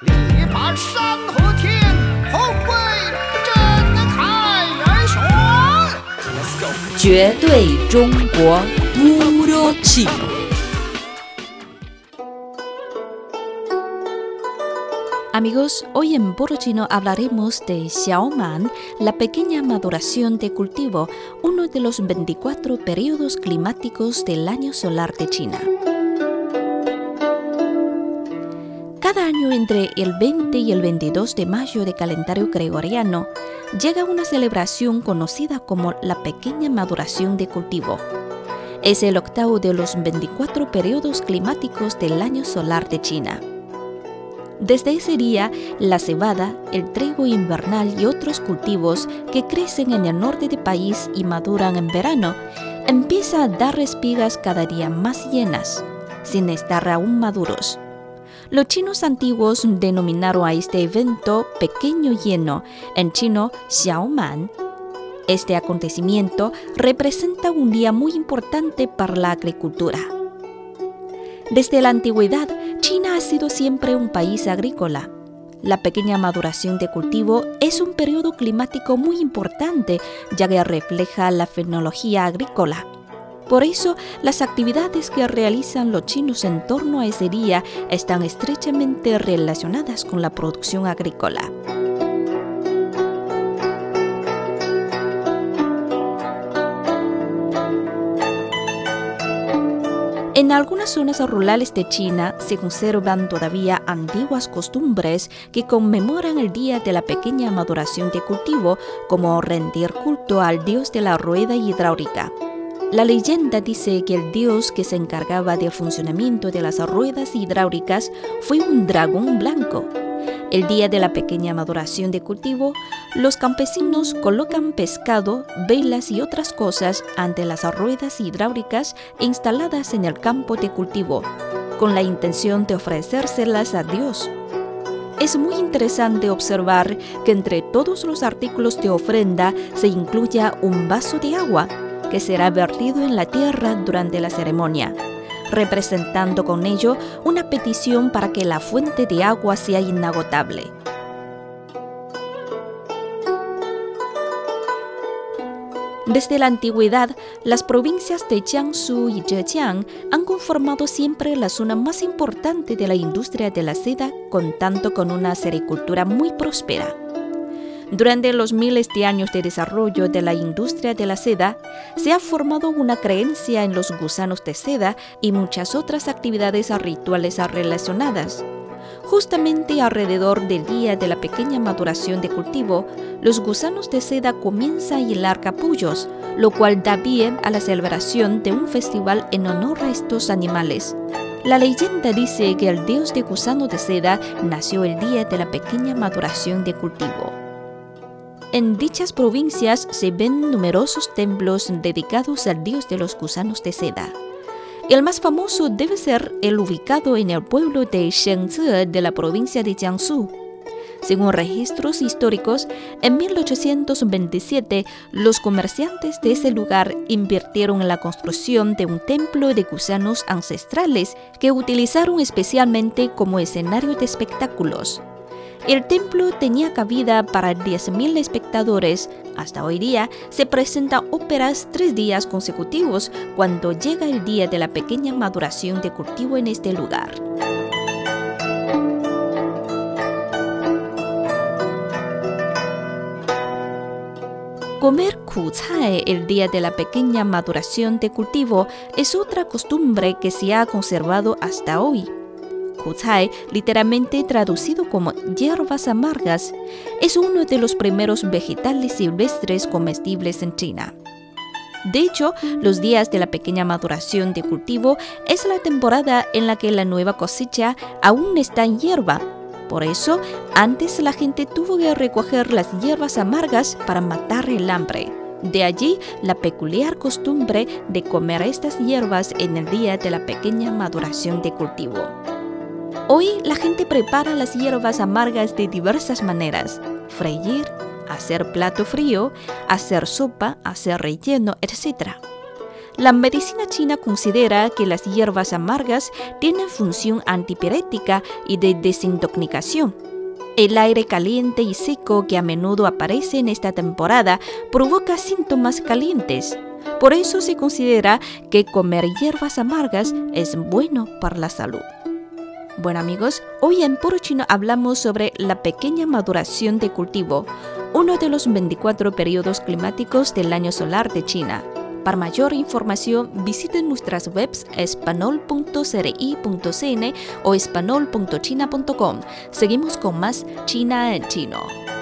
力拔山河天，后会震开元雄。Let's go。绝对中国 Puro Chino. Amigos, hoy en Puro Chino hablaremos de Xiaoman, la pequeña maduración de cultivo, uno de los 24 periodos climáticos del año solar de China. Año entre el 20 y el 22 de mayo de calendario gregoriano llega una celebración conocida como la pequeña maduración de cultivo. Es el octavo de los 24 periodos climáticos del año solar de China. Desde ese día, la cebada, el trigo invernal y otros cultivos que crecen en el norte del país y maduran en verano, empiezan a dar espigas cada día más llenas, sin estar aún maduros. Los chinos antiguos denominaron a este evento pequeño lleno, en chino Xiaoman. Este acontecimiento representa un día muy importante para la agricultura. Desde la antigüedad, China ha sido siempre un país agrícola. La pequeña maduración de cultivo es un periodo climático muy importante, ya que refleja la fenología agrícola. Por eso, las actividades que realizan los chinos en torno a ese día están estrechamente relacionadas con la producción agrícola. En algunas zonas rurales de China se conservan todavía antiguas costumbres que conmemoran el día de la pequeña maduración de cultivo, como rendir culto al dios de la rueda hidráulica. La leyenda dice que el dios que se encargaba del funcionamiento de las ruedas hidráulicas fue un dragón blanco. El día de la pequeña maduración de cultivo, los campesinos colocan pescado, velas y otras cosas ante las ruedas hidráulicas instaladas en el campo de cultivo, con la intención de ofrecérselas a Dios. Es muy interesante observar que entre todos los artículos de ofrenda se incluya un vaso de agua que será vertido en la tierra durante la ceremonia, representando con ello una petición para que la fuente de agua sea inagotable. Desde la antigüedad, las provincias de Jiangsu y Zhejiang han conformado siempre la zona más importante de la industria de la seda, contando con una sericultura muy próspera. Durante los miles de años de desarrollo de la industria de la seda, se ha formado una creencia en los gusanos de seda y muchas otras actividades rituales relacionadas. Justamente alrededor del día de la pequeña maduración de cultivo, los gusanos de seda comienzan a hilar capullos, lo cual da pie a la celebración de un festival en honor a estos animales. La leyenda dice que el dios de gusano de seda nació el día de la pequeña maduración de cultivo. En dichas provincias se ven numerosos templos dedicados al dios de los gusanos de seda. El más famoso debe ser el ubicado en el pueblo de Shengzi de la provincia de Jiangsu. Según registros históricos, en 1827 los comerciantes de ese lugar invirtieron en la construcción de un templo de gusanos ancestrales que utilizaron especialmente como escenario de espectáculos. El templo tenía cabida para 10.000 espectadores. Hasta hoy día se presentan óperas tres días consecutivos cuando llega el día de la pequeña maduración de cultivo en este lugar. Comer kucai el día de la pequeña maduración de cultivo es otra costumbre que se ha conservado hasta hoy. Kucai, literalmente traducido como hierbas amargas, es uno de los primeros vegetales silvestres comestibles en China. De hecho, los días de la pequeña maduración de cultivo es la temporada en la que la nueva cosecha aún está en hierba. Por eso, antes la gente tuvo que recoger las hierbas amargas para matar el hambre. De allí la peculiar costumbre de comer estas hierbas en el día de la pequeña maduración de cultivo. Hoy la gente prepara las hierbas amargas de diversas maneras. Freír, hacer plato frío, hacer sopa, hacer relleno, etc. La medicina china considera que las hierbas amargas tienen función antipirética y de desintoxicación. El aire caliente y seco que a menudo aparece en esta temporada provoca síntomas calientes. Por eso se considera que comer hierbas amargas es bueno para la salud. Bueno amigos, hoy en Puro Chino hablamos sobre la pequeña maduración de cultivo, uno de los 24 periodos climáticos del año solar de China. Para mayor información, visiten nuestras webs espanol.cri.cn o espanol.china.com. Seguimos con más China en chino.